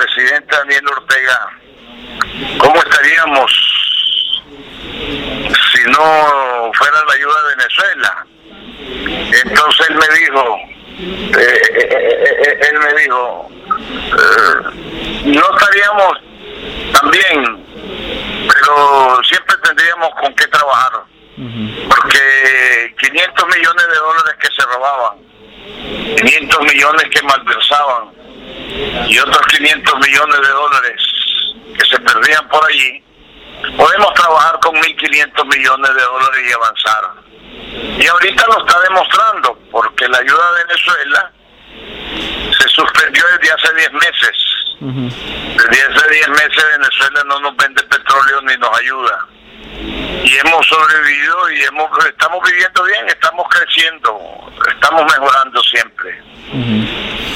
presidente Daniel Ortega, ¿cómo estaríamos si no fuera la ayuda de Venezuela? Entonces él me dijo, eh, eh, eh, él me dijo, no estaríamos tan bien, pero siempre tendríamos con qué trabajar, porque 500 millones de dólares que se robaban, 500 millones que malversaban, y otros 500 millones de dólares que se perdían por allí, podemos trabajar con 1.500 millones de dólares y avanzar. Y ahorita lo está demostrando, porque la ayuda a Venezuela se suspendió desde hace 10 meses. Desde hace 10 meses Venezuela no nos vende petróleo ni nos ayuda. Y hemos sobrevivido y hemos estamos viviendo bien, estamos creciendo, estamos mejorando siempre.